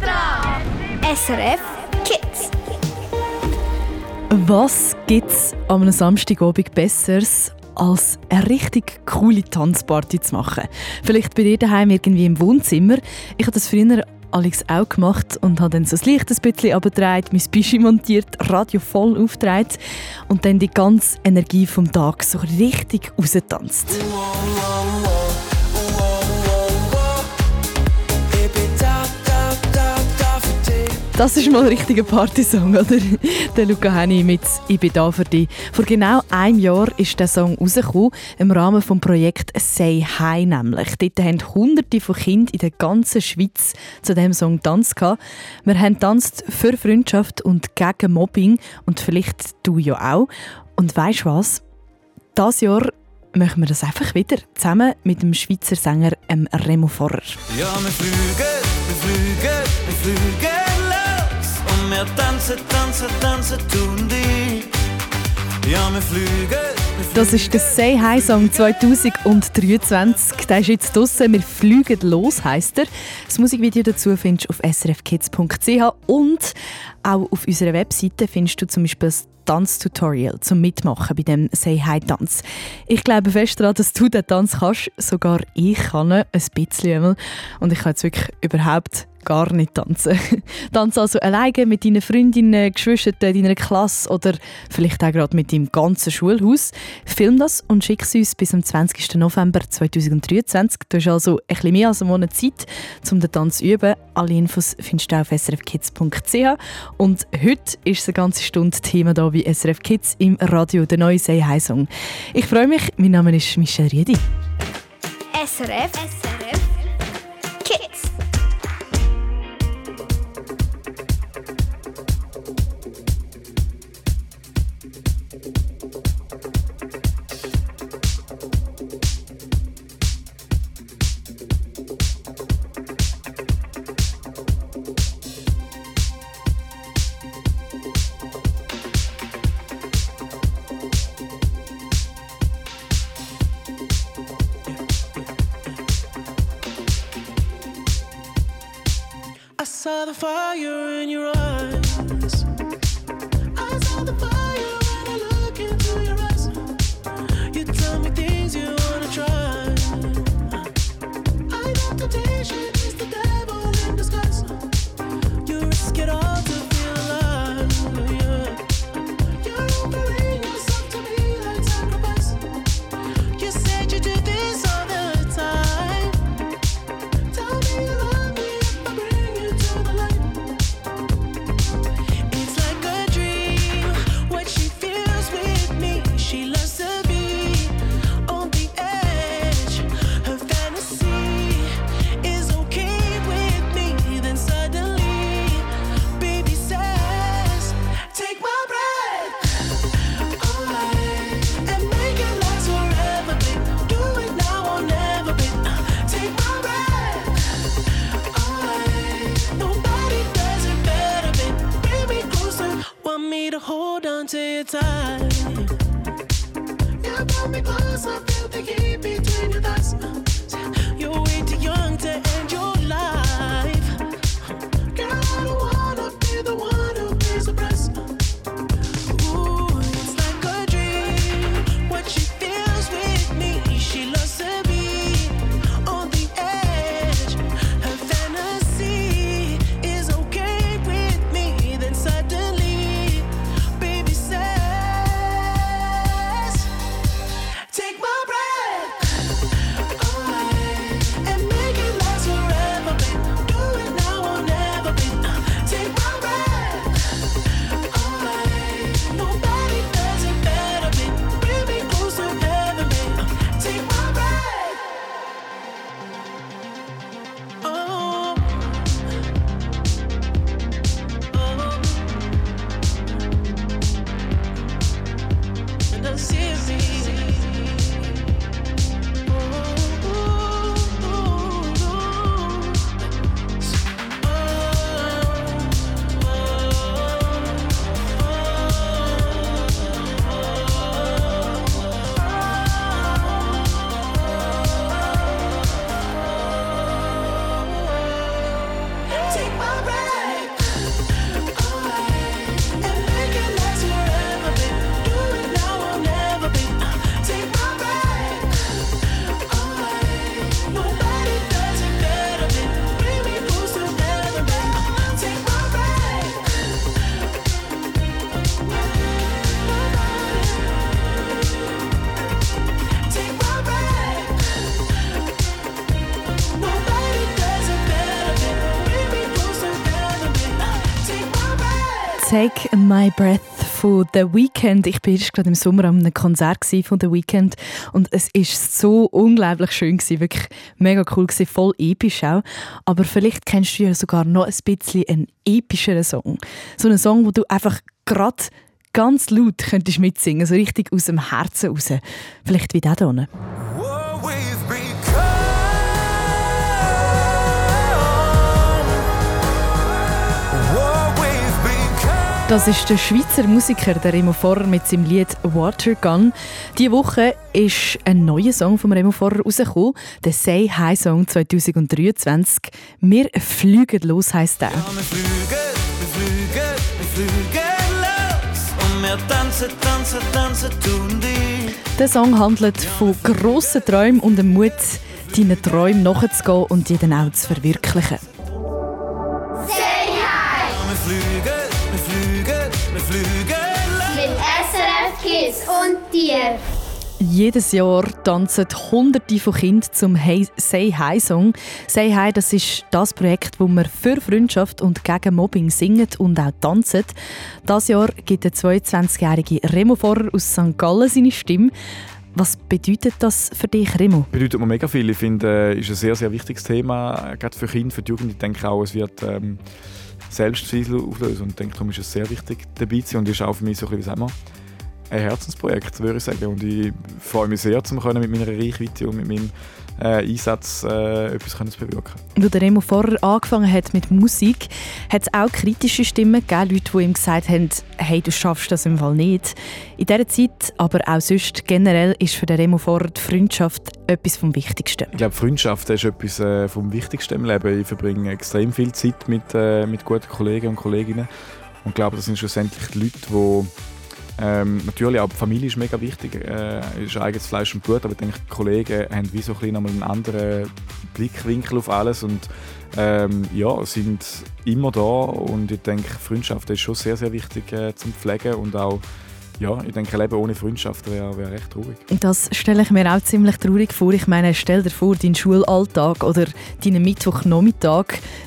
dran! SRF Kids. Was gibt's am einem Samstagabend Besseres als eine richtig coole Tanzparty zu machen? Vielleicht bei dir daheim irgendwie im Wohnzimmer. Ich habe das früher Alex auch gemacht und habe dann so das Licht ein bisschen abgedreht, mein Bischi montiert, Radio voll aufgedreht und dann die ganze Energie vom Tag so richtig rausgetanzt. Das ist mal ein richtiger Partysong, oder? Der Luca Henny mit «Ich bin da für dich». Vor genau einem Jahr ist der Song rausgekommen, im Rahmen des Projekts «Say Hi» nämlich. Dort haben hunderte von Kindern in der ganzen Schweiz zu diesem Song getanzt. Wir haben tanzt für Freundschaft und gegen Mobbing und vielleicht du ja auch. Und weißt du was? Dieses Jahr machen wir das einfach wieder, zusammen mit dem Schweizer Sänger Remo Forrer. Ja, wir fliegen, wir fliegen, wir fliegen wir tanzen, tanzen, tanzen, tun die. Ja, wir fliegen. Das ist der Say Hi Song 2023. Der ist jetzt draussen. Wir fliegen los, heisst er. Das Musikvideo dazu findest du auf srfkids.ch und auch auf unserer Webseite findest du zum Beispiel das Tanztutorial zum Mitmachen bei dem Say Hi Tanz. Ich glaube fest daran, dass du den Tanz kannst. Sogar ich kann ihn, ein bisschen. Und ich kann jetzt wirklich überhaupt gar nicht tanzen. Tanze also alleine mit deinen Freundinnen, Geschwistern, deiner Klasse oder vielleicht auch gerade mit deinem ganzen Schulhaus. Film das und schick es uns bis zum 20. November 2023. Du hast also ein bisschen mehr als einen Monat Zeit, um den Tanz zu üben. Alle Infos findest du auf srfkids.ch und heute ist eine ganze Stunde Thema hier bei SRF Kids im Radio, der neue Say Hi Song. Ich freue mich, mein Name ist Michelle Riedi. SRF, SRF Kids. Fire Take My Breath von The Weeknd. Ich war erst gerade im Sommer an einem Konzert von The Weeknd und es ist so unglaublich schön gewesen, wirklich mega cool gewesen, voll episch auch. Aber vielleicht kennst du ja sogar noch ein bisschen einen epischeren Song. So einen Song, wo du einfach gerade ganz laut könntest mitsingen, so richtig aus dem Herzen raus. Vielleicht wie der hier. Das ist der Schweizer Musiker, der Remo Forrer mit seinem Lied Water Gun. Diese Woche ist ein neuer Song von Remo Forrer rausgekommen, der Say Hi Song 2023. Wir fliegen los heisst der. Ja, wir fliegen, wir fliegen, wir fliegen los. Und wir tanzen, tanzen, tanzen, tun die. Der Song handelt von grossen Träumen und dem Mut, deinen Träumen nachzugehen und die dann auch zu verwirklichen. Und dir. Jedes Jahr tanzen Hunderte von Kindern zum hey Say Hi Song. Say Hi, das ist das Projekt, wo wir für Freundschaft und gegen Mobbing singen und auch tanzen. Das Jahr gibt der 22-jährige Remo Forrer aus St. Gallen seine Stimme. Was bedeutet das für dich, Remo? bedeutet mir mega viel. Ich finde, es ist ein sehr, sehr wichtiges Thema, äh, gerade für Kinder, für die Jugend. Ich denke auch, es wird ähm, Selbstzweifel auslösen und ich denke, darum ist es sehr wichtig, dabei zu sein und ist auch für mich so ein bisschen, wie sagt man, ein Herzensprojekt, würde ich sagen. Und ich freue mich sehr, um mit meiner Reichweite und mit meinem äh, Einsatz äh, etwas können zu bewirken. Als der Remo Forrer angefangen hat mit Musik, hat es auch kritische Stimmen gegeben, Leute, die ihm gesagt haben, hey, du schaffst das im Fall nicht. In dieser Zeit, aber auch sonst generell, ist für den Remo Forrer die Freundschaft etwas vom Wichtigsten. Ich glaube, Freundschaft ist etwas äh, vom Wichtigsten im Leben. Ich verbringe extrem viel Zeit mit, äh, mit guten Kollegen und Kolleginnen. Und ich glaube, das sind schlussendlich die Leute, die ähm, natürlich auch die Familie ist mega wichtig, äh, ist eigenes Fleisch und Blut, aber ich denke, die Kollegen haben wie so ein bisschen einen anderen Blickwinkel auf alles und ähm, ja, sind immer da und ich denke, Freundschaft ist schon sehr, sehr wichtig äh, zum Pflegen und auch, ja, ich denke, ein Leben ohne Freundschaft wäre wär recht traurig. Das stelle ich mir auch ziemlich traurig vor. Ich meine, stell dir vor, deinen Schulalltag oder deinen Mittwochnachmittag,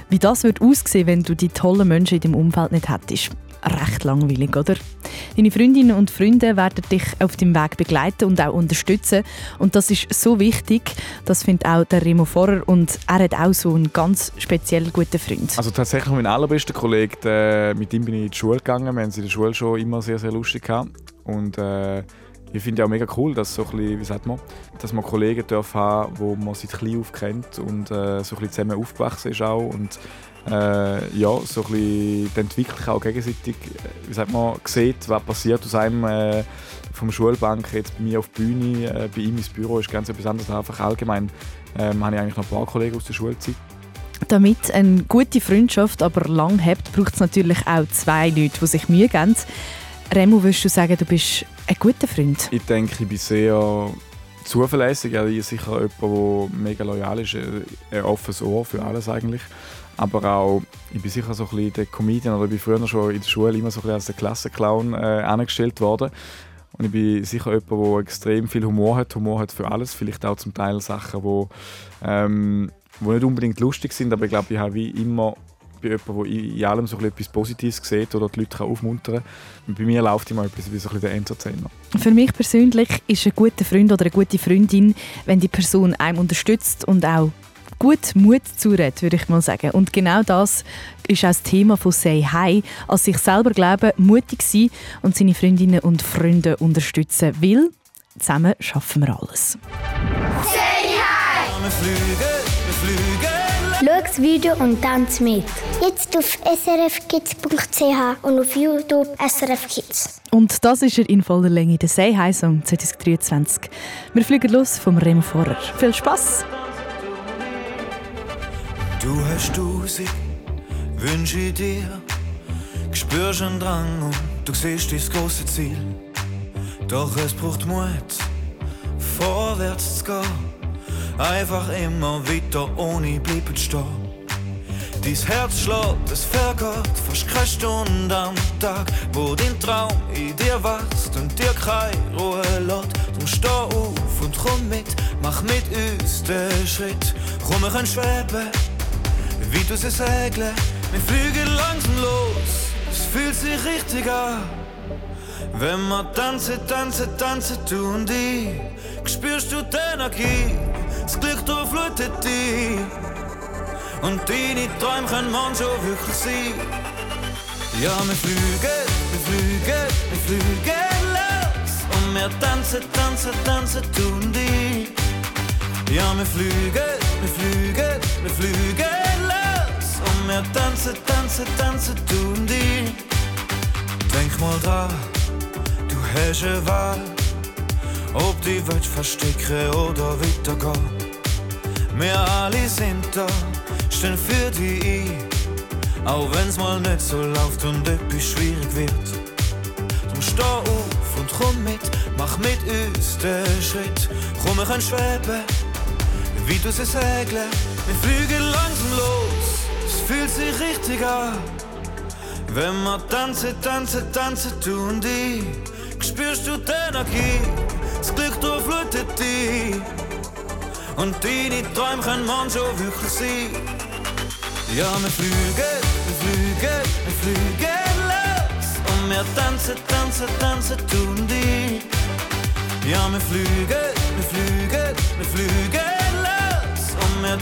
wie das wird aussehen, wenn du die tollen Menschen in deinem Umfeld nicht hättest. Recht langweilig, oder? Deine Freundinnen und Freunde werden dich auf deinem Weg begleiten und auch unterstützen. Und das ist so wichtig, das findet auch der Remo Forrer. Und er hat auch so einen ganz speziell guten Freund. Also tatsächlich mein allerbester Kollege, der, mit ihm bin ich in die Schule gegangen. Wir haben es in der Schule schon immer sehr, sehr lustig gehabt. Und äh, ich finde auch mega cool, dass so bisschen, wie sagt man, dass man Kollegen darf haben, wo man seit klein auf kennt und äh, so ein bisschen zusammen aufgewachsen ist auch und äh, ja, so ein bisschen die Entwicklung auch gegenseitig, äh, wie sagt man, sieht, was passiert aus einem äh, vom Schulbank jetzt bei mir auf die Bühne, äh, bei ihm ins Büro ist ganz etwas anderes. Einfach allgemein ähm, habe ich eigentlich noch ein paar Kollegen aus der Schulzeit. Damit eine gute Freundschaft aber lang hebt, braucht es natürlich auch zwei Leute, die sich Mühe geben. Remo, würdest du sagen, du bist ein guter Freund? Ich denke, ich bin sehr zuverlässig. Also ich bin sicher jemand, der mega loyal ist, ein ein offenes Ohr für alles eigentlich. Aber auch, ich bin sicher so ein bisschen der Comedian, oder ich bin früher schon in der Schule immer so ein bisschen als der Klassenclown äh, worden. Und ich bin sicher jemand, der extrem viel Humor hat. Humor hat für alles. Vielleicht auch zum Teil Sachen, die ähm, nicht unbedingt lustig sind, aber ich glaube, ich habe wie immer bei jemandem, der in allem so etwas Positives sieht oder die Leute aufmuntern kann. Bei mir läuft immer etwas wie so ein der Entertainer. Für mich persönlich ist ein guter Freund oder eine gute Freundin, wenn die Person einem unterstützt und auch gut Mut zuredet, würde ich mal sagen. Und genau das ist auch das Thema von Say Hi. An sich selber glauben, mutig sein und seine Freundinnen und Freunde unterstützen, weil zusammen schaffen wir alles. Wir fliegen, wir fliegen los. Schau das Video und tanz mit. Jetzt auf srfkids.ch und auf YouTube SRF Kids. Und das ist er in voller Länge, der Say Hi Song 2023. Wir fliegen los vom Remo Vorer. Viel Spaß! Du hast tausend wünsch ich dir. Spürst einen Drang und du siehst das große Ziel. Doch es braucht Mut, vorwärts zu gehen. Einfach immer weiter ohne bleiben stehen. Dies Herz schlägt, es vergeht fast keine Stunde am Tag, wo dein Traum in dir wächst und dir keine Ruhe lässt. Drum steh auf und komm mit, mach mit uns den Schritt. Komm, wir können schweben, wie du sie segeln. Wir fliegen langsam los, es fühlt sich richtig an. Wenn wir tanzen, tanzen, tanzen, du und ich, spürst du die Energie, das Glück durchflutet dich. Und deine Träume können manchmal wirklich sein. Ja, wir fliegen, wir fliegen, wir fliegen los. Und wir tanzen, tanzen, tanzen, du und ich. Ja, wir fliegen, wir fliegen, wir fliegen los. Wir tanzen, tanzen, tanzen, du und ich. Denk mal dran, du hast eine Wahl. Ob die Welt verstecken oder weitergehen. Wir alle sind da, stehen für die ein. Auch wenn's mal nicht so läuft und etwas schwierig wird. Drum steh auf und komm mit, mach mit uns den Schritt. Komm, wir können schweben, wie du sie segeln. Wir fliegen langsam los, fühlt sich richtig an. Wenn wir tanzen, tanzen, tanzen, du und ich, spürst du die Energie, das Glück durchflutet dich. Und deine Träume können manchmal wirklich sein. Ja, wir fliegen, wir fliegen, wir fliegen los. Und wir tanzen, tanzen, tanzen, du und ich. Ja, wir fliegen, wir fliegen, wir fliegen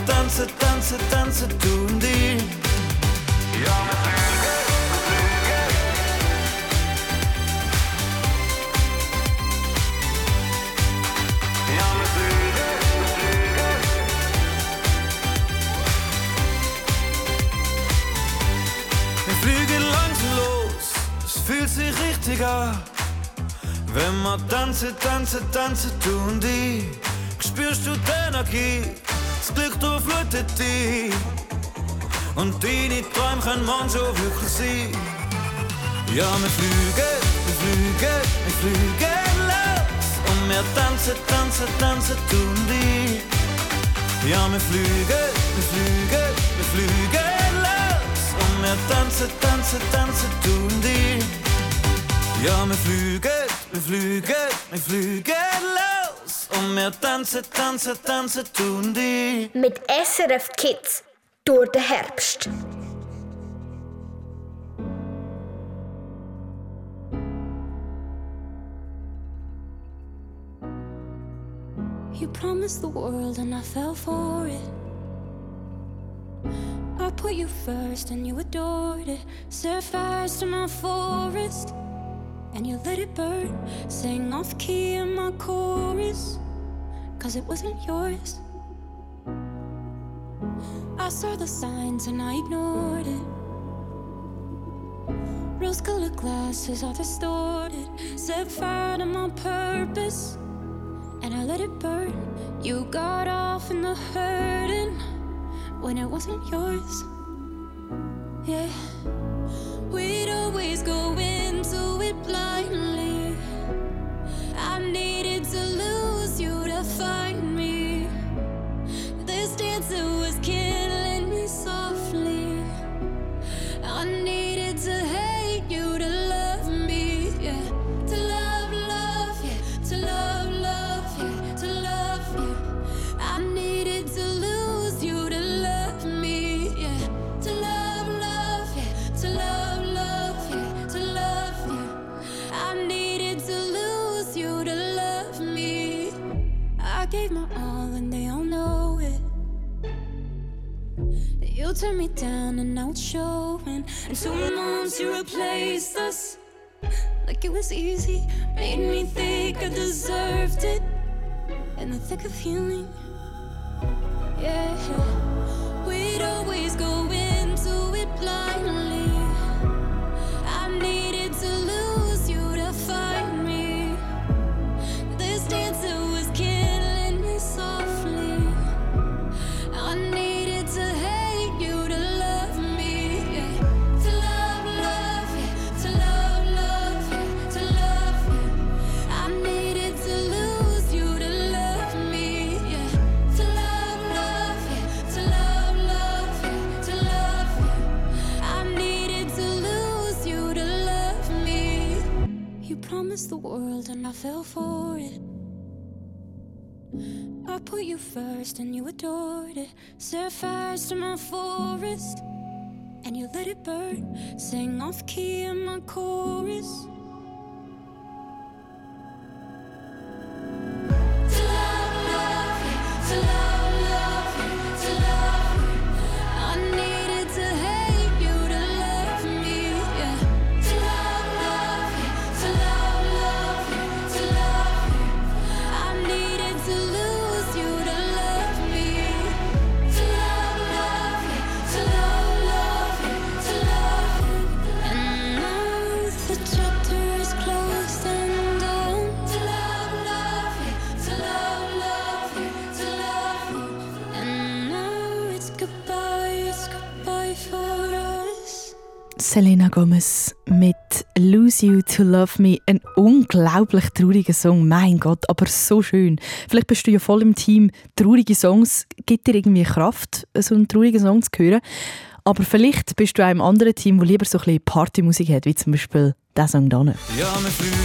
tanzen, tanzen, tanzen, du und ich. Ja, wir fliegen, wir fliegen. Ja, wir fliegen, wir fliegen. Wir fliegen langsam los, es fühlt sich richtig an. Wenn wir tanzen, tanzen, tanzen, du und ich, spürst du die Energie, das Glück durchflutet dich. Und deine Träume können manchmal wirklich sein. Ja, wir fliegen, wir fliegen, wir fliegen los. Und wir tanzen, tanzen, tanzen, du und ich. Ja, wir fliegen, wir fliegen, wir fliegen los. Und wir tanzen, tanzen, tanzen, du und ich. Ja, wir fliegen, wir fliegen, wir fliegen los. Und wir tanzen, tanzen, tanzen, du und. Mit SRF Kids durch den Herbst. You promised the world and I fell for it. I put you first and you adored it. Set fires to my forest and you let it burn. Sang off key in my chorus, cause it wasn't yours. I saw the signs and I ignored it. Rose colored glasses are distorted. Set fire to my purpose and I let it burn. You got off in the hurting when it wasn't yours. Yeah, we'd always go into it blindly. It was easy. Made me think I deserved it in the thick of healing. Forest and you let it burn. Sing off key in my chorus. You to Love Me. Ein unglaublich trauriger Song, mein Gott, aber so schön. Vielleicht bist du ja voll im Team. Traurige Songs gibt dir irgendwie Kraft, so einen traurigen Song zu hören. Aber vielleicht bist du auch im anderen Team, wo lieber so ein bisschen Partymusik hat, wie zum Beispiel der Song hier. Ja, wir fliegen,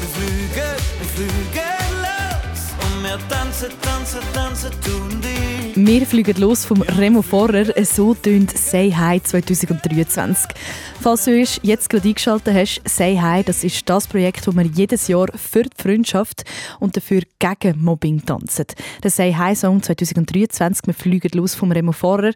wir fliegen, wir fliegen los. Und wir tanzen, tanzen, tanzen, tun die. Wir fliegen los vom Remo Vorrer. So tönt «Say Hi» 2023. Falls du jetzt gerade eingeschaltet hast, «Say Hi» das ist das Projekt, das wir jedes Jahr für die Freundschaft und dafür gegen Mobbing tanzen. Der «Say Hi»-Song 2023, wir fliegen los vom Remo Vorrer,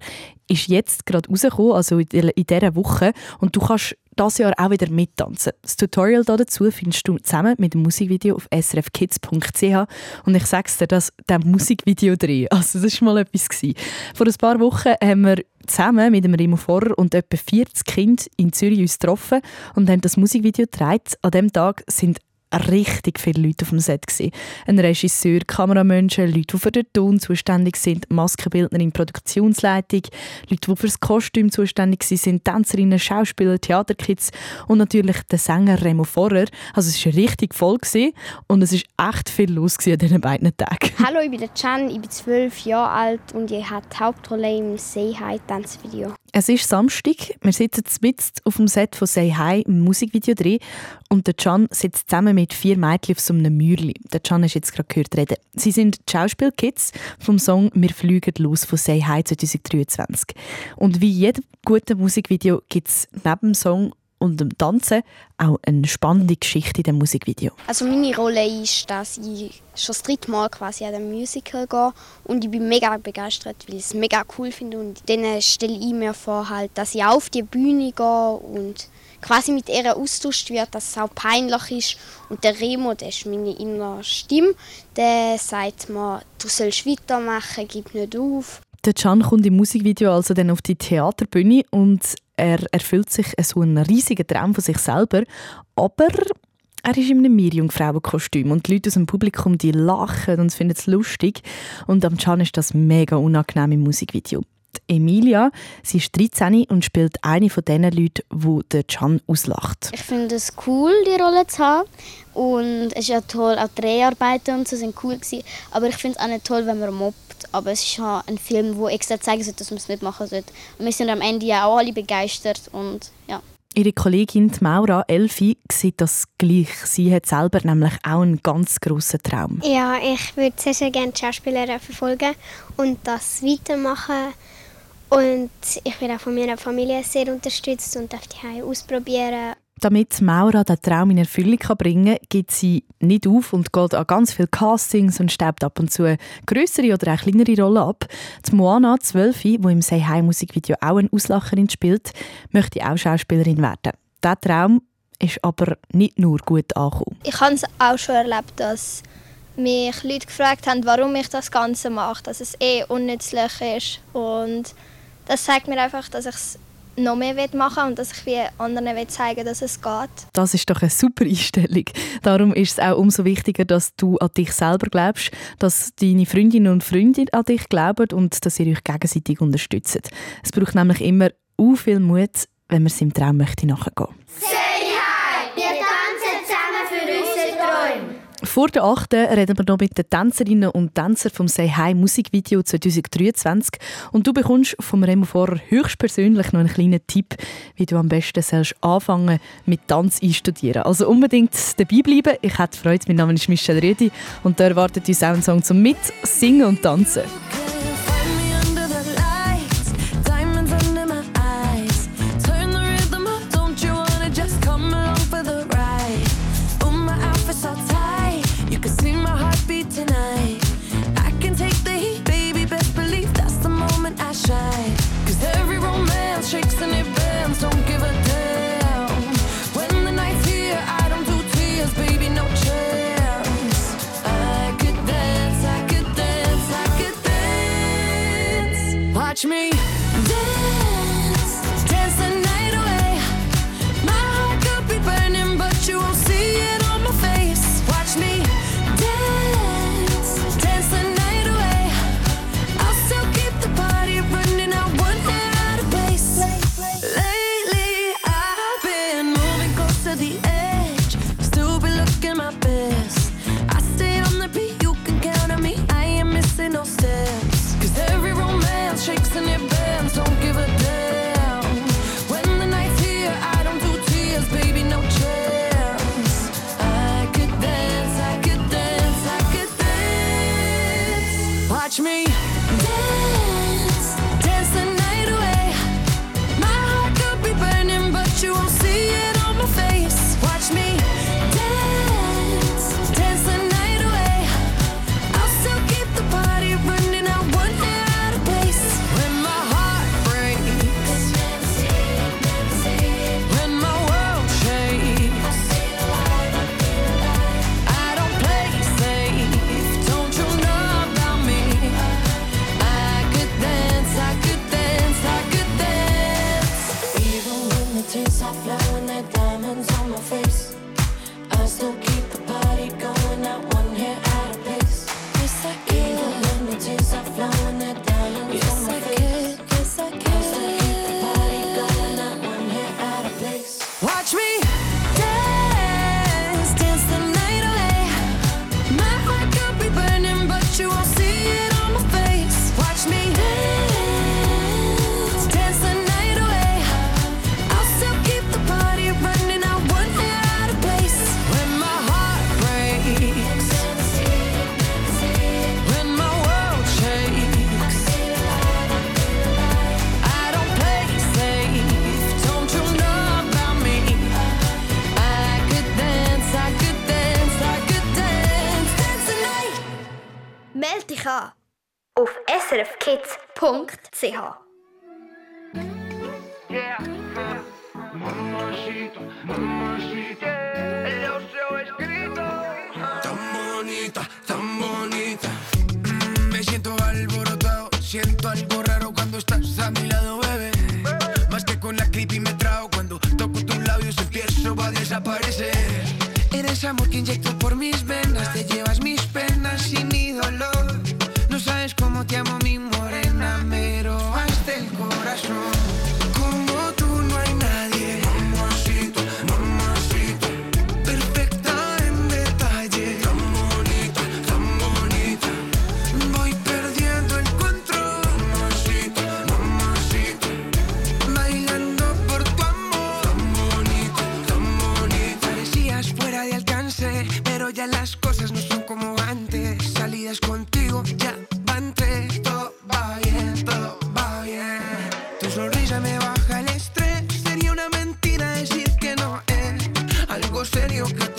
ist jetzt gerade rausgekommen, also in dieser Woche. Und du kannst das Jahr auch wieder mittanzen. Das Tutorial dazu findest du zusammen mit dem Musikvideo auf srfkids.ch und ich sag's dir, das der Musikvideo drehen. Also das war mal etwas gewesen. Vor ein paar Wochen haben wir zusammen mit dem Remo Vorrer und etwa 40 Kinder in Zürich uns getroffen und haben das Musikvideo gedreht. An diesem Tag sind richtig viele Leute auf dem Set. Ein Regisseur, Kameramenschen, Leute, die für den Ton zuständig sind, Maskenbildnerin, Produktionsleitung, Leute, die für das Kostüm zuständig sind Tänzerinnen, Schauspieler, Theaterkids und natürlich der Sänger Remo Vorrer. Also es war richtig voll und es war echt viel los an diesen beiden Tagen. Hallo, ich bin der Can, ich bin zwölf Jahre alt und ich habe die Hauptrolle im Say Hi Tanzvideo. Es ist Samstag, wir sitzen mitten auf dem Set von «Say Hi» im Musikvideo drin und der Can sitzt zusammen mit vier Mädchen auf so einem Mürli. Der Can hast jetzt gerade gehört reden. Sie sind die Schauspielkids vom Song «Wir fliegen los» von «Say Hi» 2023. Und wie jedem guten Musikvideo gibt es neben dem Song und dem Tanzen auch eine spannende Geschichte in dem Musikvideo. Also meine Rolle ist, dass ich schon das dritte Mal quasi an den Musical gehe und ich bin mega begeistert, weil ich es mega cool finde und dann stelle ich mir vor, halt, dass ich auf die Bühne gehe und quasi mit ihr austauscht wird, dass es auch peinlich ist und der Remo, der ist meine innere Stimme, der sagt mir, du sollst weitermachen, gib nicht auf. Der Can kommt im Musikvideo also dann auf die Theaterbühne und er erfüllt sich so einen riesigen Traum von sich selber, aber er ist in einem Meerjungfrauenkostüm und die Leute aus dem Publikum die lachen und finden es lustig und am Can ist das mega unangenehm im Musikvideo. Emilia, sie ist 13 und spielt eine von den Leuten, wo der Can auslacht. Ich finde es cool, die Rolle zu haben. Und es ist ja toll, auch Dreharbeiten und so sind cool gewesen. Aber ich finde es auch nicht toll, wenn man mobbt. Aber es ist ja ein Film, wo extra zeigen sollte, dass man es nicht machen sollte. Und wir sind am Ende ja auch alle begeistert und ja. Ihre Kollegin die Maura Elfi sieht das gleich. Sie hat selber nämlich auch einen ganz grossen Traum. Ja, ich würde sehr, sehr gerne die Schauspielerin verfolgen und das weitermachen. Und ich werde auch von meiner Familie sehr unterstützt und darf die ausprobieren. Damit Maura den Traum in Erfüllung bringen kann, gibt sie nicht auf und geht an ganz viele Castings und staubt ab und zu größere oder auch kleinere Rollen ab. Die Moana, 12, die im «Say Hi» Musikvideo auch eine Auslacherin spielt, möchte auch Schauspielerin werden. Dieser Traum ist aber nicht nur gut angekommen. Ich habe es auch schon erlebt, dass mich Leute gefragt haben, warum ich das Ganze mache, dass es eh unnützlich ist. Und das zeigt mir einfach, dass ich es noch mehr machen und dass ich wie anderen zeigen dass es geht. Das ist doch eine super Einstellung. Darum ist es auch umso wichtiger, dass du an dich selber glaubst, dass deine Freundinnen und Freunde an dich glauben und dass ihr euch gegenseitig unterstützt. Es braucht nämlich immer u viel Mut, wenn man seinem Traum möchte nachgehen. Say Vor der 8. reden wir noch mit den Tänzerinnen und Tänzern vom Say Hi Musikvideo 2023 und du bekommst vom Remo Vorer höchstpersönlich noch einen kleinen Tipp, wie du am besten sollst anfangen mit Tanz einstudieren. Also unbedingt dabei bleiben. Ich hätte Freude. Mein Name ist Michelle Rüdi und da erwartet uns auch einen Song zum Mit, Singen und Tanzen. Tan bonita, tan bonita. Mm, me siento alborotado, siento algo raro cuando estás a mi lado, bebé. Más que con la creepy me trago cuando toco tus labios empiezo a desaparecer. Eres amor que inyecto por mis venas, te llevas mis penas y mi dolor. No sabes cómo te amo. Como tú no hay nadie. Mamacita, mamacita. Perfecta en detalle. Tan bonita, tan bonita. Voy perdiendo el control. Mamacita, mamacita. Bailando por tu amor. Tan bonita, tan bonita. Parecías fuera de alcance Pero ya las cosas no son como antes. Salidas contigo, ya serio que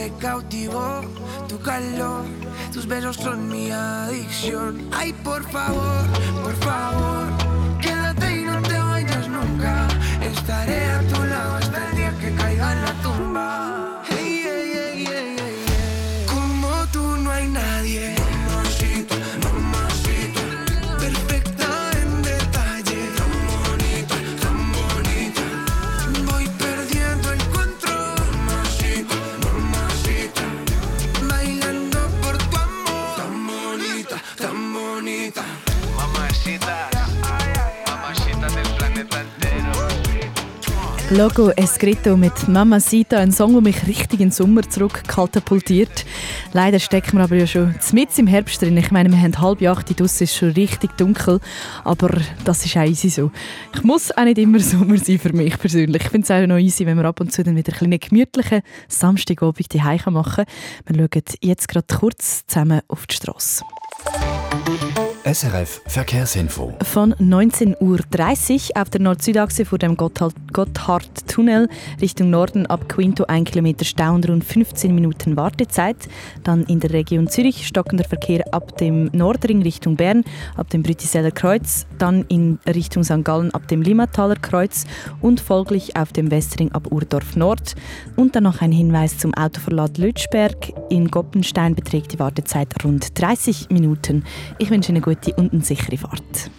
me cautivó tu calor, tus besos son mi adicción. Ay, por favor, por favor, quédate y no te vayas nunca. Estaré a tu lado hasta el día que caiga en la tumba. Logo Escrito mit Mamacita, ein Song, der mich richtig in den Sommer zurückkatapultiert. Leider stecken wir aber ja schon mitten im Herbst drin. Ich meine, wir haben halb acht, draussen ist schon richtig dunkel, aber das ist auch easy so. Ich muss auch nicht immer Sommer sein für mich persönlich. Ich finde es auch noch easy, wenn wir ab und zu dann wieder einen gemütlichen Samstagabend die machen können. Wir schauen jetzt gerade kurz zusammen auf die Straße. SRF Verkehrsinfo. Von 19.30 Uhr auf der Nord-Süd-Achse vor dem Gotthard-Tunnel Richtung Norden ab Quinto 1 Kilometer Stau und rund 15 Minuten Wartezeit. Dann in der Region Zürich stockender Verkehr ab dem Nordring Richtung Bern, ab dem Brütiseller Kreuz, dann in Richtung St. Gallen ab dem Limmataler Kreuz und folglich auf dem Westring ab Urdorf Nord. Und dann noch ein Hinweis zum Autoverlad Lütschberg. In Goppenstein beträgt die Wartezeit rund 30 Minuten. Ich wünsche Ihnen gute und eine sichere Fahrt.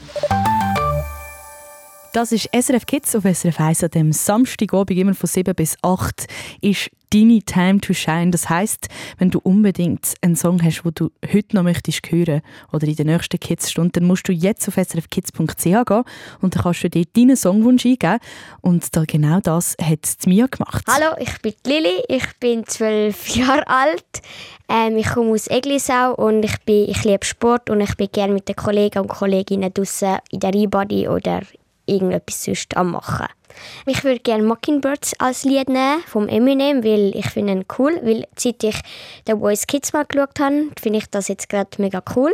Das ist SRF Kids auf SRF 1 an dem Samstagabend, immer von 7 bis 8, ist deine Time to Shine. Das heißt, wenn du unbedingt einen Song hast, den du heute noch möchtest hören oder in der nächsten Kids-Stunde, dann musst du jetzt auf srfkids.ch gehen und dann kannst du dir deinen Songwunsch eingeben. Und da genau das hat Mia gemacht. Hallo, ich bin Lili, ich bin zwölf Jahre alt. Ähm, ich komme aus Eglisau und ich, bin, ich liebe Sport und ich bin gerne mit den Kollegen und Kolleginnen draußen in der E-Body oder irgendetwas sonst am machen. Ich würde gerne Mockingbirds als Lied nehmen vom Eminem, weil ich finde ihn cool. Weil seit ich The Voice Kids mal geschaut habe, finde ich das jetzt gerade mega cool.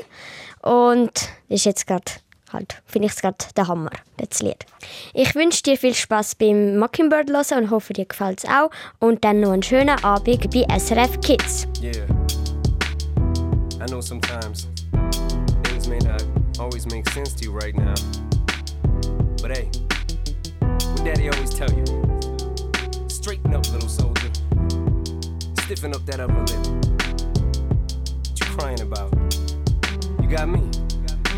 Und ist jetzt gerade halt, finde ich es gerade der Hammer, das Lied. Ich wünsche dir viel Spaß beim Mockingbird hören und hoffe, dir gefällt es auch. Und dann noch einen schönen Abend bei SRF Kids. Yeah. I know sometimes things may not always make sense to you right now. But hey, what daddy always tell you? Straighten up, little soldier. Stiffen up that upper lip. What you crying about? You got me.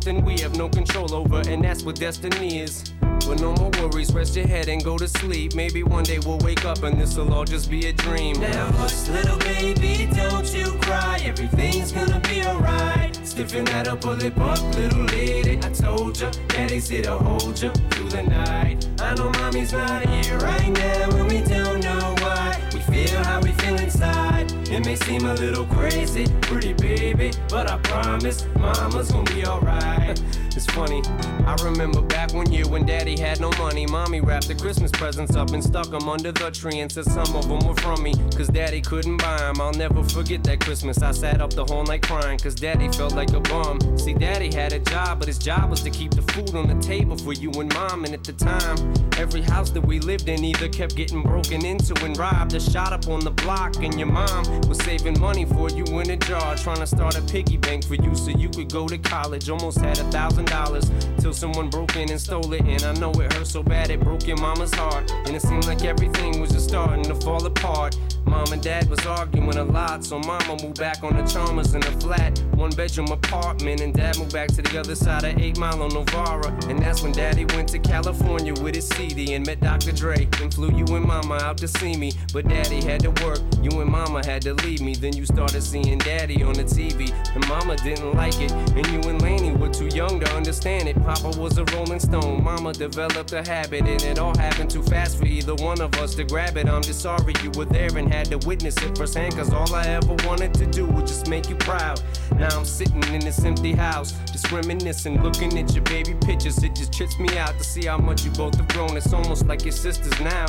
we have no control over, and that's what destiny is. But no more worries, rest your head and go to sleep. Maybe one day we'll wake up and this'll all just be a dream. Now hush, little baby, don't you cry. Everything's gonna be alright. Stiffen that up, pull it up, little lady. I told ya, daddy's here to hold ya through the night. I know mommy's not here right now, and we don't know why. We feel how we feel inside. It may seem a little crazy, pretty baby, but I promise mama's gonna be alright. Funny, I remember back one year when daddy had no money. Mommy wrapped the Christmas presents up and stuck them under the tree and said some of them were from me. Cause daddy couldn't buy them. I'll never forget that Christmas. I sat up the whole night crying cause daddy felt like a bum. See, daddy had a job, but his job was to keep the food on the table for you and mom. And at the time, every house that we lived in either kept getting broken into and robbed or shot up on the block. And your mom was saving money for you in a jar, trying to start a piggy bank for you so you could go to college. Almost had a thousand dollars till someone broke in and stole it. And I know it hurt so bad it broke your mama's heart. And it seemed like everything was just starting to fall apart. Mom and dad was arguing a lot, so mama moved back on the Chalmers in a flat, one bedroom apartment. And dad moved back to the other side of 8 Mile on Novara. And that's when daddy went to California with his CD and met Dr. Dre. And flew you and mama out to see me. But daddy had to work, you and mama had to leave me. Then you started seeing daddy on the TV. And mama didn't like it. And you and Laney were too young to understand it. Papa was a rolling stone, mama developed a habit. And it all happened too fast for either either one of us to grab it. I'm just sorry you were there and had to witness it firsthand. Cause all I ever wanted to do was just make you proud. Now I'm sitting in this empty house, just reminiscing, looking at your baby pictures. It just trips me out to see how much you both have grown. It's almost like your sisters now.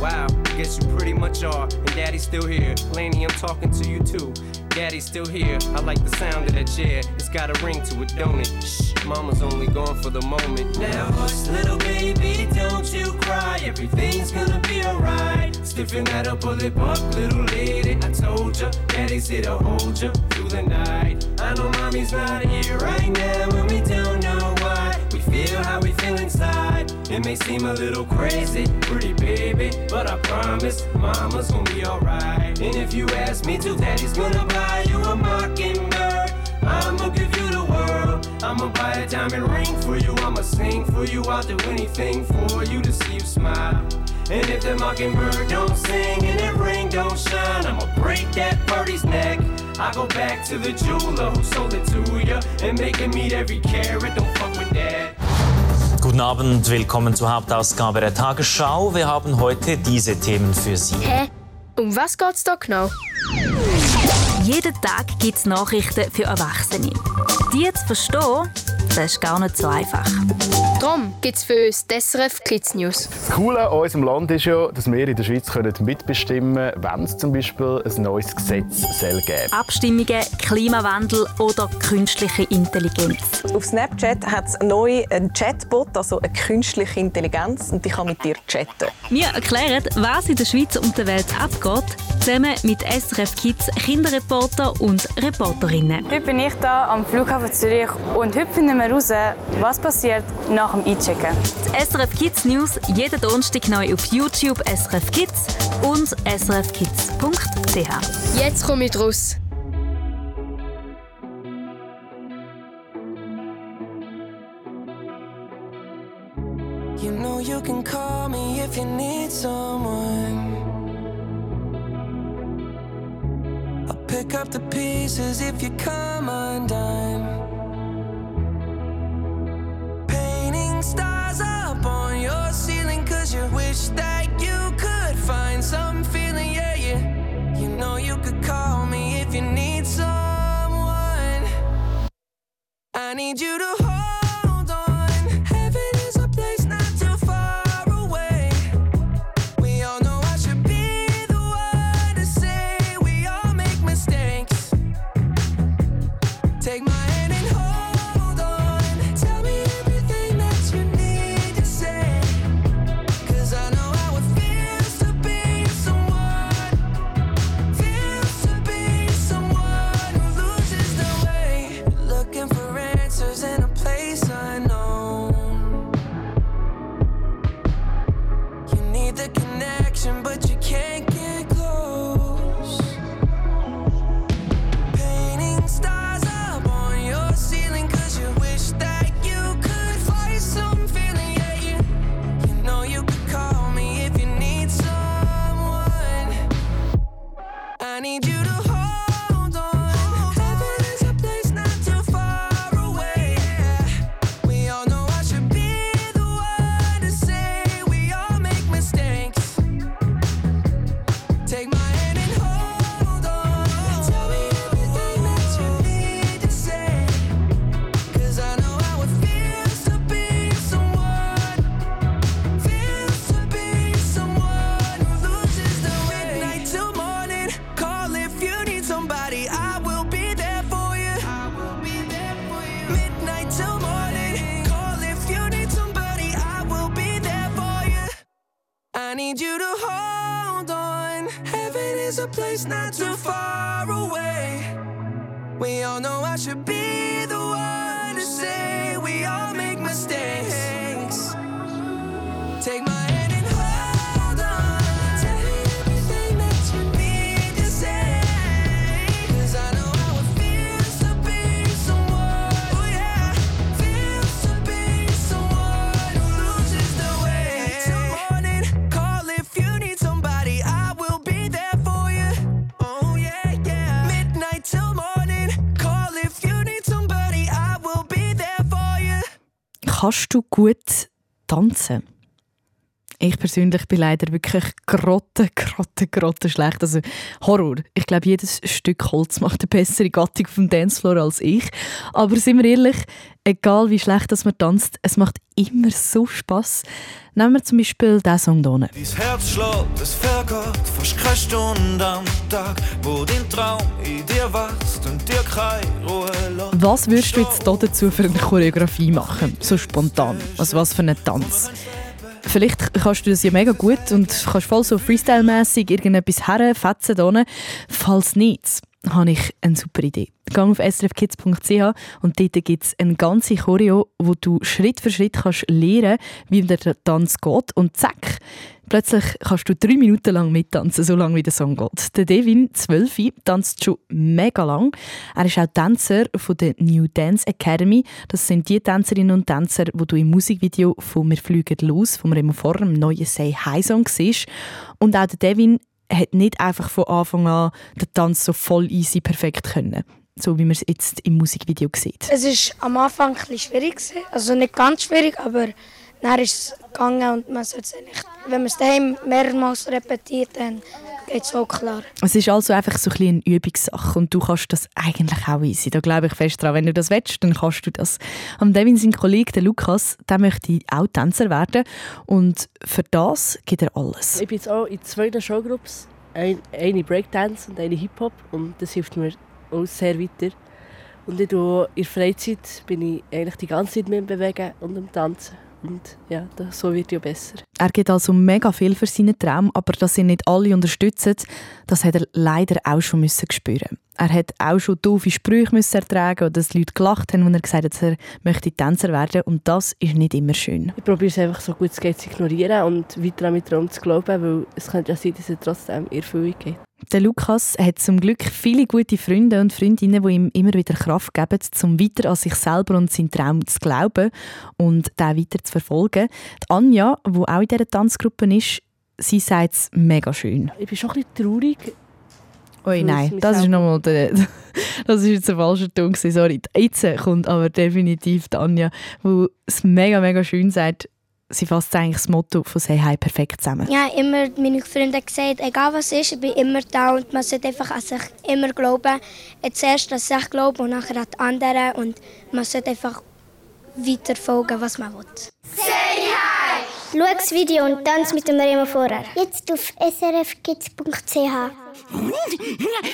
Wow, guess you pretty much are. And daddy's still here. Laney, I'm talking to you too. Daddy's still here. I like the sound of that chair. It's got a ring to it, don't it? Shh, mama's only gone for the moment. Now, hush, little baby, don't you cry. Everything's gonna be alright. Stiffen that up, pull it up, little lady. I told ya, daddy's here to hold ya through the night. I know mommy's not here right now, and we don't know why. We feel how we feel inside. It may seem a little crazy, pretty baby, but I promise mama's gonna be alright. And if you ask me to, daddy's gonna buy you a mockingbird. I'ma give you the world. I'ma buy a diamond ring for you. I'ma sing for you. I'll do anything for you to see you smile. And if the mockingbird don't sing and that ring don't shine, I'ma break that birdie's neck. I go back to the jeweler who sold it to ya and make him meet every carat. Don't fuck. Guten Abend, willkommen zur Hauptausgabe der Tagesschau. Wir haben heute diese Themen für Sie. Hä? Um was geht's da genau? Jeden Tag gibt es Nachrichten für Erwachsene. Die zu verstehen, das ist gar nicht so einfach. Darum gibt es für uns die SRF Kids News. Das Coole an unserem Land ist ja, dass wir in der Schweiz können mitbestimmen können, wenn es zum Beispiel ein neues Gesetz soll geben Abstimmungen, Klimawandel oder künstliche Intelligenz. Auf Snapchat hat es neu einen Chatbot, also eine künstliche Intelligenz, und die kann mit dir chatten. Wir erklären, was in der Schweiz und der Welt abgeht, zusammen mit SRF Kids Kinderreporter und Reporterinnen. Heute bin ich hier am Flughafen Zürich und heute finden wir heraus, was passiert nach dem Einchecken. Die SRF Kids News jeden Donnerstag neu auf YouTube SRF Kids und srfkids.ch. Jetzt komme ich raus. You know you can call me if you need someone. I'll pick up the pieces if you come undone. You wish that you could find some feeling, yeah, yeah. You know you could call me if you need someone. I need you to hold Kannst du gut tanzen? Ich persönlich bin leider wirklich grotte, grotte, grotte schlecht. Also Horror. Ich glaube, jedes Stück Holz macht eine bessere Gattung vom Dancefloor als ich. Aber sind wir ehrlich, egal wie schlecht das man tanzt, es macht immer so Spass. Nehmen wir zum Beispiel diesen Song hier. Dies Herz schlägt, es vergeht fast keine Stunde am Tag, wo dein Traum in dir wächst und dir keine Ruhe lässt. Was würdest du jetzt hier dazu für eine Choreografie machen? So spontan. Also was für einen Tanz? Vielleicht kannst du das ja mega gut und kannst voll so Freestyle-mässig irgendetwas herfetzen hier. Falls nicht, habe ich eine super Idee. Geh auf srfkids.ch und dort gibt es eine ganze Choreo, wo du Schritt für Schritt kannst lernen wie der Tanz geht. Und zack, plötzlich kannst du drei Minuten lang mittanzen, so lange wie der Song geht. Der Devin, 12, tanzt schon mega lang. Er ist auch Tänzer von der New Dance Academy. Das sind die Tänzerinnen und Tänzer, die du im Musikvideo von «Wir fliegen los» vom Remo Forum, im neuen «Say Hi» Song siehst. Und auch der Devin hat nicht einfach von Anfang an den Tanz so voll easy perfekt können. So wie man es jetzt im Musikvideo sieht. Es war am Anfang ein bisschen schwierig. Also nicht ganz schwierig, aber dann ist es gegangen und man sollte es nicht. Wenn man es daheim mehrmals repetiert, dann geht es auch klar. Es ist also einfach so ein bisschen eine Übungssache und du kannst das eigentlich auch easy. Da glaube ich fest dran. Wenn du das willst, dann kannst du das. Am Devin, sein Kollege, der Lukas, der möchte auch Tänzer werden und für das gibt er alles. Ich bin jetzt auch in zwei Showgroups. Ein, eine Breakdance und eine Hip-Hop. Und das hilft mir auch sehr weiter. Und ich tue in der Freizeit bin ich eigentlich die ganze Zeit mit dem Bewegen und am Tanzen. Und ja, das, so wird ja besser. Er gibt also mega viel für seinen Traum, aber dass ihn nicht alle unterstützen, das hat er leider auch schon müssen spüren. Er hat auch schon doofe Sprüche müssen ertragen oder dass Leute gelacht haben, als er gesagt hat, dass er möchte Tänzer werden und das ist nicht immer schön. Ich probiere es einfach so gut es geht zu ignorieren und weiter an meinen Traum zu glauben, weil es könnte ja sein, dass er trotzdem in Erfüllung geht. Der Lukas hat zum Glück viele gute Freunde und Freundinnen, die ihm immer wieder Kraft geben, um weiter an sich selber und seinen Traum zu glauben und den weiter zu verfolgen. Die Anja, die auch in dieser Tanzgruppe ist, sie sagt es mega schön. Ich bin schon ein bisschen traurig. Oi, Weil nein, das ist nochmal der. Das ist jetzt ein falscher Ton. Sorry. Jetzt kommt aber definitiv die Anja, die es mega, mega schön sagt. Sie fasst eigentlich das Motto von «Say Hi» perfekt zusammen. Ja, immer meine Freunde haben gesagt, egal was ist, ich bin immer da und man sollte einfach an sich immer glauben. Zuerst an sich glauben und nachher an die anderen und man sollte einfach weiter folgen, was man will. Schau das Video und tanz mit dem Remo vorher. Jetzt auf srfkids.ch.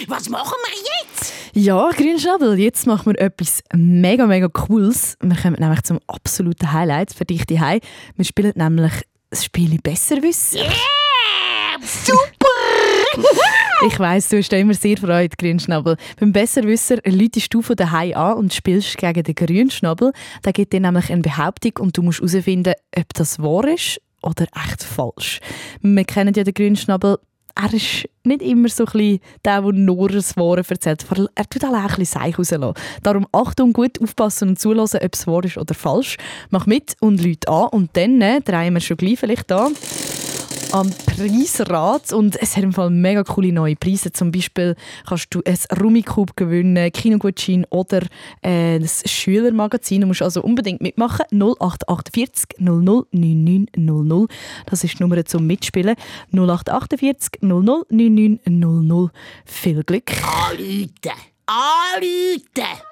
Was machen wir jetzt? Ja, Grünschnabel, jetzt machen wir etwas mega, mega Cooles. Wir kommen nämlich zum absoluten Highlight für dich daheim. Wir spielen nämlich das Spiel Besserwissen. Yeah! Super! Ich weiss, du hast immer sehr Freude, Grünschnabel. Beim Besserwisser läutest du von daheim an und spielst gegen den Grünschnabel. Der gibt dir nämlich eine Behauptung und du musst herausfinden, ob das wahr ist oder echt falsch. Wir kennen ja den Grünschnabel. Er ist nicht immer so ein der, der nur das Wahre erzählt. Er tut auch ein bisschen Seich rauslassen. Darum Achtung, gut aufpassen und zulassen, ob es wahr ist oder falsch. Mach mit und Leute an. Und dann äh, drehen wir schon gleich vielleicht an am Preisrad und es hat im Fall mega coole neue Preise. Zum Beispiel kannst du ein Rummikub gewinnen, Kinogutschein oder äh, das Schülermagazin. Du musst also unbedingt mitmachen. 0848 00 99 00. Das ist die Nummer zum Mitspielen. 0848 00 99 00. Viel Glück. Anrufen! Anrufen!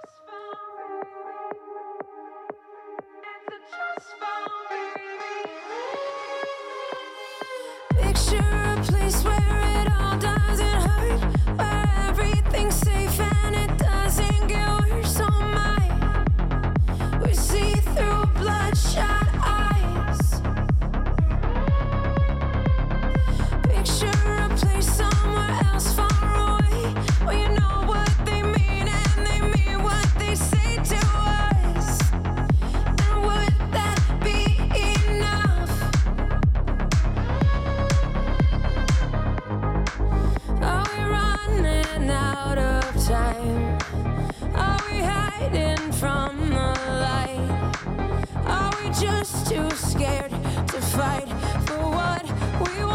Just too scared to fight for what we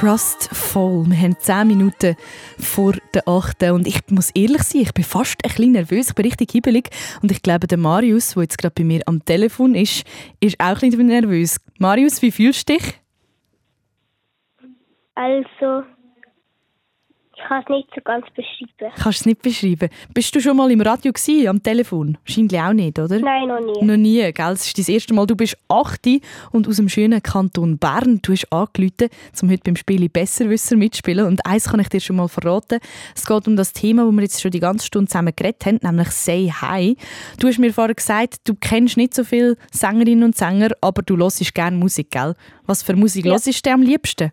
Mit Trust Fall. Wir haben 10 Minuten vor der 8. Und ich muss ehrlich sein, ich bin fast ein bisschen nervös. Ich bin richtig hibbelig. Und ich glaube, der Marius, der jetzt gerade bei mir am Telefon ist, ist auch ein bisschen nervös. Marius, wie fühlst du dich? Also, ich kann es nicht so ganz beschreiben. Kannst du es nicht beschreiben? Bist du schon mal im Radio gewesen, am Telefon? Wahrscheinlich auch nicht, oder? Nein, noch nie. Noch nie, gell? Es ist das erste Mal. Du bist 8 und aus dem schönen Kanton Bern. Du hast angerufen, um heute beim Spiel Besserwisser mitzuspielen. Und eins kann ich dir schon mal verraten. Es geht um das Thema, wo wir jetzt schon die ganze Stunde zusammen geredet haben, nämlich «Say Hi». Du hast mir vorher gesagt, du kennst nicht so viele Sängerinnen und Sänger, aber du hörst gerne Musik, gell? Was für Musik Ja. hörst du am liebsten?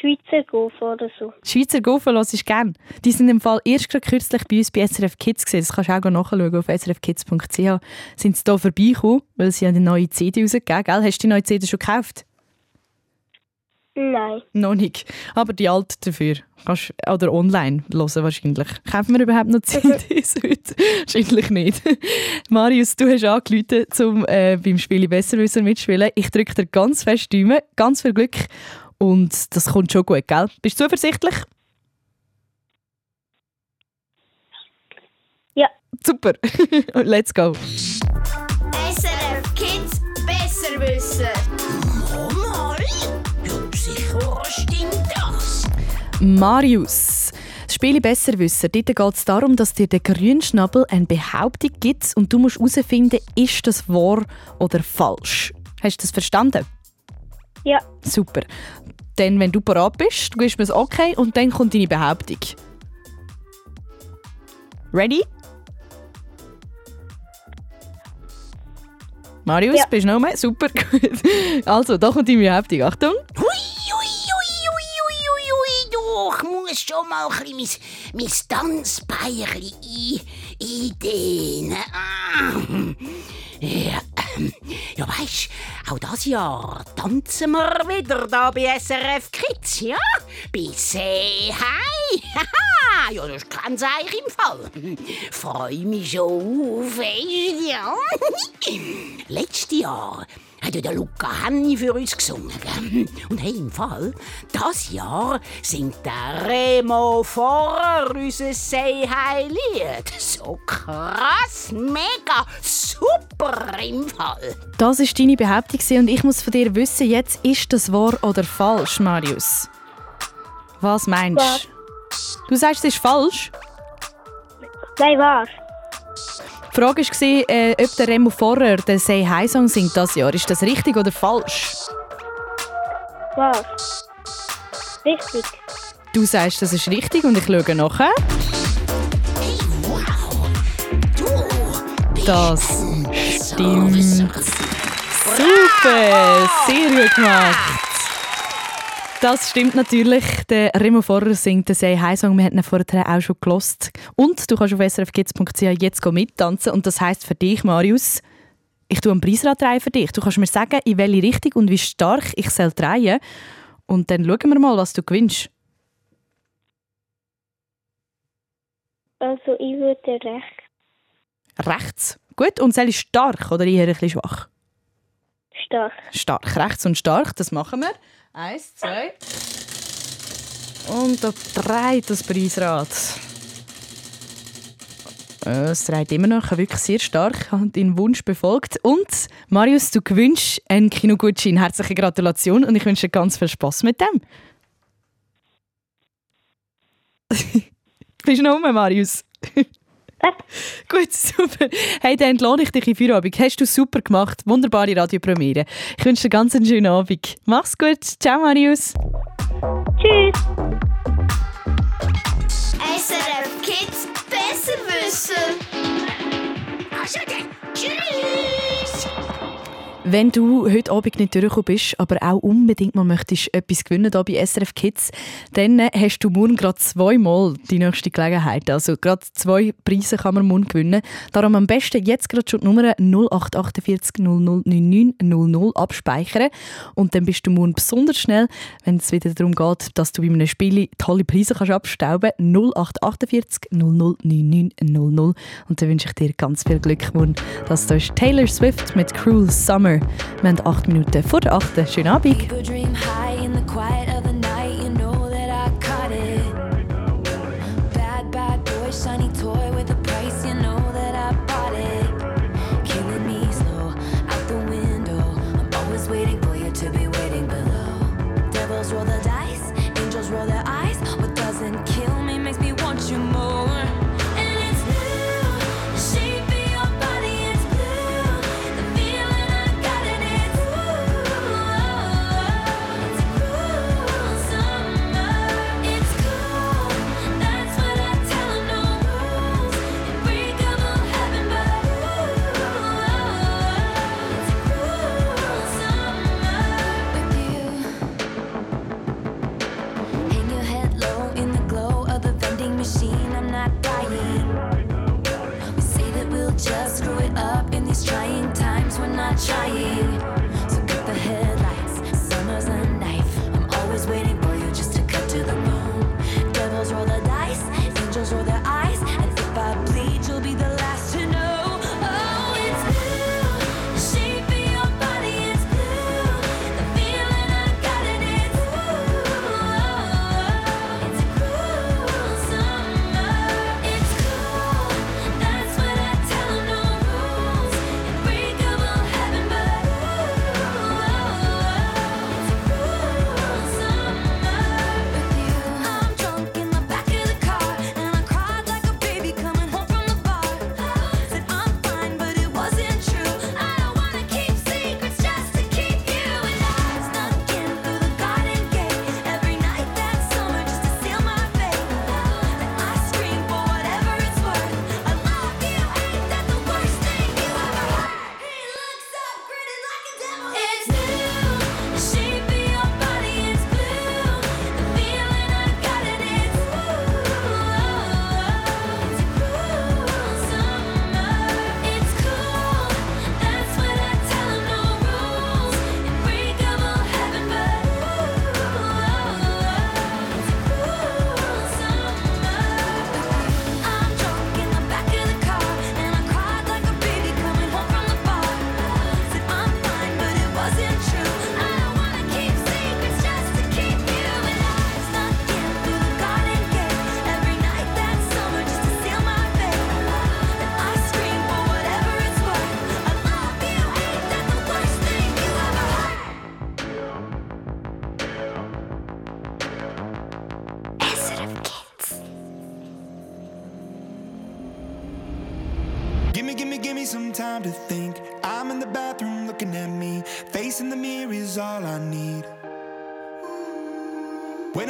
Schweizer Gofen oder so. Die Schweizer Gofen hörst du gerne. Die sind im Fall erst gerade kürzlich bei uns bei SRF Kids gesehen. Das kannst du auch nachschauen auf srfkids.ch. Sind sie hier vorbeigekommen, weil sie eine neue CD rausgegeben gell? Hast du die neue CD schon gekauft? Nein. Noch nicht. Aber die alte dafür. Kannst, oder online hören wahrscheinlich. Kaufen wir überhaupt noch CDs heute? wahrscheinlich nicht. Marius, du hast angerufen, um äh, beim Spiel Besserwisser mitzuspielen. Ich drücke dir ganz fest die Daumen. Ganz viel Glück. Und das kommt schon gut, gell? Bist du zuversichtlich? Ja. Super. Let's go. SRF Kids besser wissen. Mal, ja, sicher stimmt das. Marius. Das Spiel Besserwisser. Dort geht es darum, dass dir der Grünschnabel eine Behauptung gibt und du musst herausfinden, ist das wahr oder falsch. Hast du das verstanden? Ja. Super. Dann, wenn du parat bist, du gibst mir das Okay und dann kommt deine Behauptung. Ready? Marius, Ja. bist du noch mehr? Super, gut. Also, da kommt deine Behauptung. Achtung. Hui, hui, hui, hui, hui, hui, ich muss schon mal ein bisschen mein, mein Tanzbein ein bisschen ein, eindehnen. Ah. Ja, ja weisst, auch das Jahr tanzen wir wieder da bei SRF Kids, ja? Bei Say Hi. Haha, ja, das kann ich im Fall. Freue mich schon auf es, ja. Letztes Jahr hat ja der Luca Henni für uns gesungen. gell? Und hey, im Fall, das Jahr singt der Remo Vorer unser Say Hi Lied. So krass, mega, super im Fall. Das ist deine Behauptung und ich muss von dir wissen, jetzt ist das wahr oder falsch, Marius. Was meinst du? Du sagst, es ist falsch? Nein, wahr. Die Frage war, äh, ob der Remo Vorrer den Say Hi Song singt das Jahr. Ist das richtig oder falsch? Wahr. Richtig. Du sagst, das ist richtig und ich schaue nachher. Das stimmt. Super, sehr gut gemacht. Das stimmt natürlich. Der Remo Vorrer singt den Say Hi Song. Wir haben ihn vorher auch schon gelost. Und du kannst auf srfkids.ch jetzt mittanzen. Und das heisst für dich, Marius, ich tue einen Preisrad drehen für dich. Du kannst mir sagen, in welche Richtung und wie stark ich soll drehen. Und dann schauen wir mal, was du gewinnst. Also, ich würde recht. Rechts. Gut. Und soll ich stark oder eher ein bisschen schwach? Stark. Stark. Rechts und stark, das machen wir. Eins, zwei. Und da dreht das Preisrad. Äh, Es dreht immer noch wirklich sehr stark. Deinen Wunsch befolgt. Und Marius, du gewünschst einen Kinogutschein. Herzliche Gratulation und ich wünsche dir ganz viel Spaß mit dem. Bist du noch rum, Marius? Gut, super. Hey, dann entlohne ich dich in Feierabend. Hast du super gemacht. Wunderbare Radiopremiere. Ich wünsche dir ganz einen schönen Abend. Mach's gut. Ciao, Marius. Tschüss. SRF Kids besser wissen. Wenn du heute Abend nicht durchgekommen bist, aber auch unbedingt mal möchtest etwas gewinnen hier bei SRF Kids, dann hast du morgen gerade zweimal die nächste Gelegenheit. Also gerade zwei Preise kann man morgen gewinnen. Darum am besten jetzt gerade schon die Nummer 0848 0099 abspeichern und dann bist du morgen besonders schnell, wenn es wieder darum geht, dass du bei einem Spiel tolle Preise kannst abstauben kannst. 0848 0099 00 und dann wünsche ich dir ganz viel Glück morgen. Das ist Taylor Swift mit Cruel Summer. Wir haben 8 Minuten vor der 8. Schönen Abend.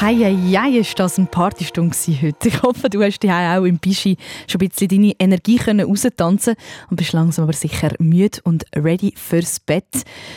Hei, hei, hei, ist das eine Partystunde heute. Ich hoffe, du hast dich auch im Bischi schon ein bisschen deine Energie können und bist langsam aber sicher müde und ready fürs Bett.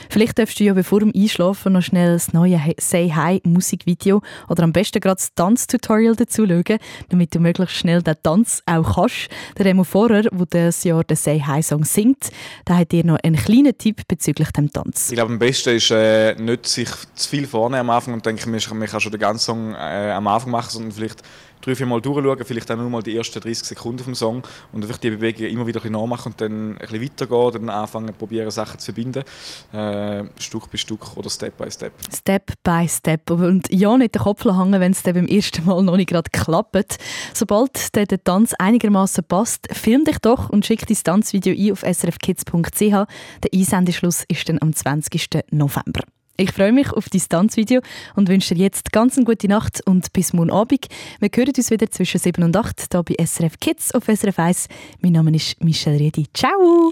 Vielleicht darfst du ja bevor dem Einschlafen noch schnell das neue Say Hi Musikvideo oder am besten gerade das Tanztutorial dazu schauen, damit du möglichst schnell den Tanz auch kannst. Der Remo Vorer, der das Jahr den Say Hi Song singt, der hat dir noch einen kleinen Tipp bezüglich dem Tanz. Ich glaube, am besten ist äh, nicht sich zu viel vorne am Anfang und denken, man kann schon den ganzen Song äh, am Anfang machen, sondern vielleicht drei, vier Mal durchschauen, vielleicht auch nur mal die ersten 30 Sekunden vom Song und einfach die Bewegungen immer wieder ein nachmachen und dann ein weitergehen, dann anfangen, probieren Sachen zu verbinden, äh, Stück bei Stück oder Step by Step. Step by Step. Und ja, nicht den Kopf hängen, wenn es beim ersten Mal noch nicht gerade klappt. Sobald der Tanz einigermaßen passt, film dich doch und schick dein Tanzvideo ein auf srfkids.ch. Der Einsendeschluss ist dann am 20. November. Ich freue mich auf dein Tanzvideo und wünsche dir jetzt ganz eine gute Nacht und bis morgen Abend. Wir hören uns wieder zwischen 7 und 8 hier bei SRF Kids auf SRF 1. Mein Name ist Michelle Redi. Ciao!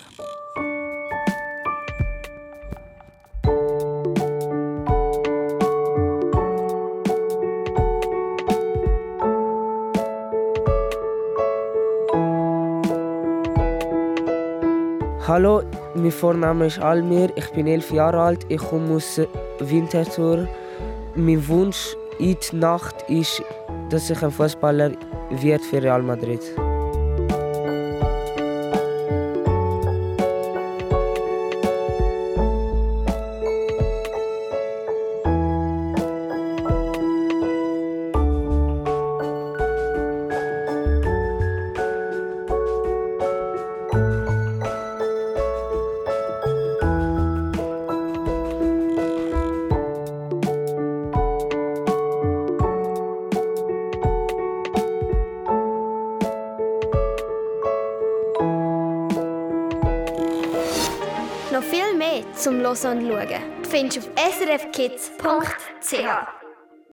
Hallo, mein Vorname ist Almir, ich bin elf Jahre alt, ich komme aus Winterthur. Mein Wunsch in der Nacht ist, dass ich ein Fußballer wird für Real Madrid. srfkids.ch.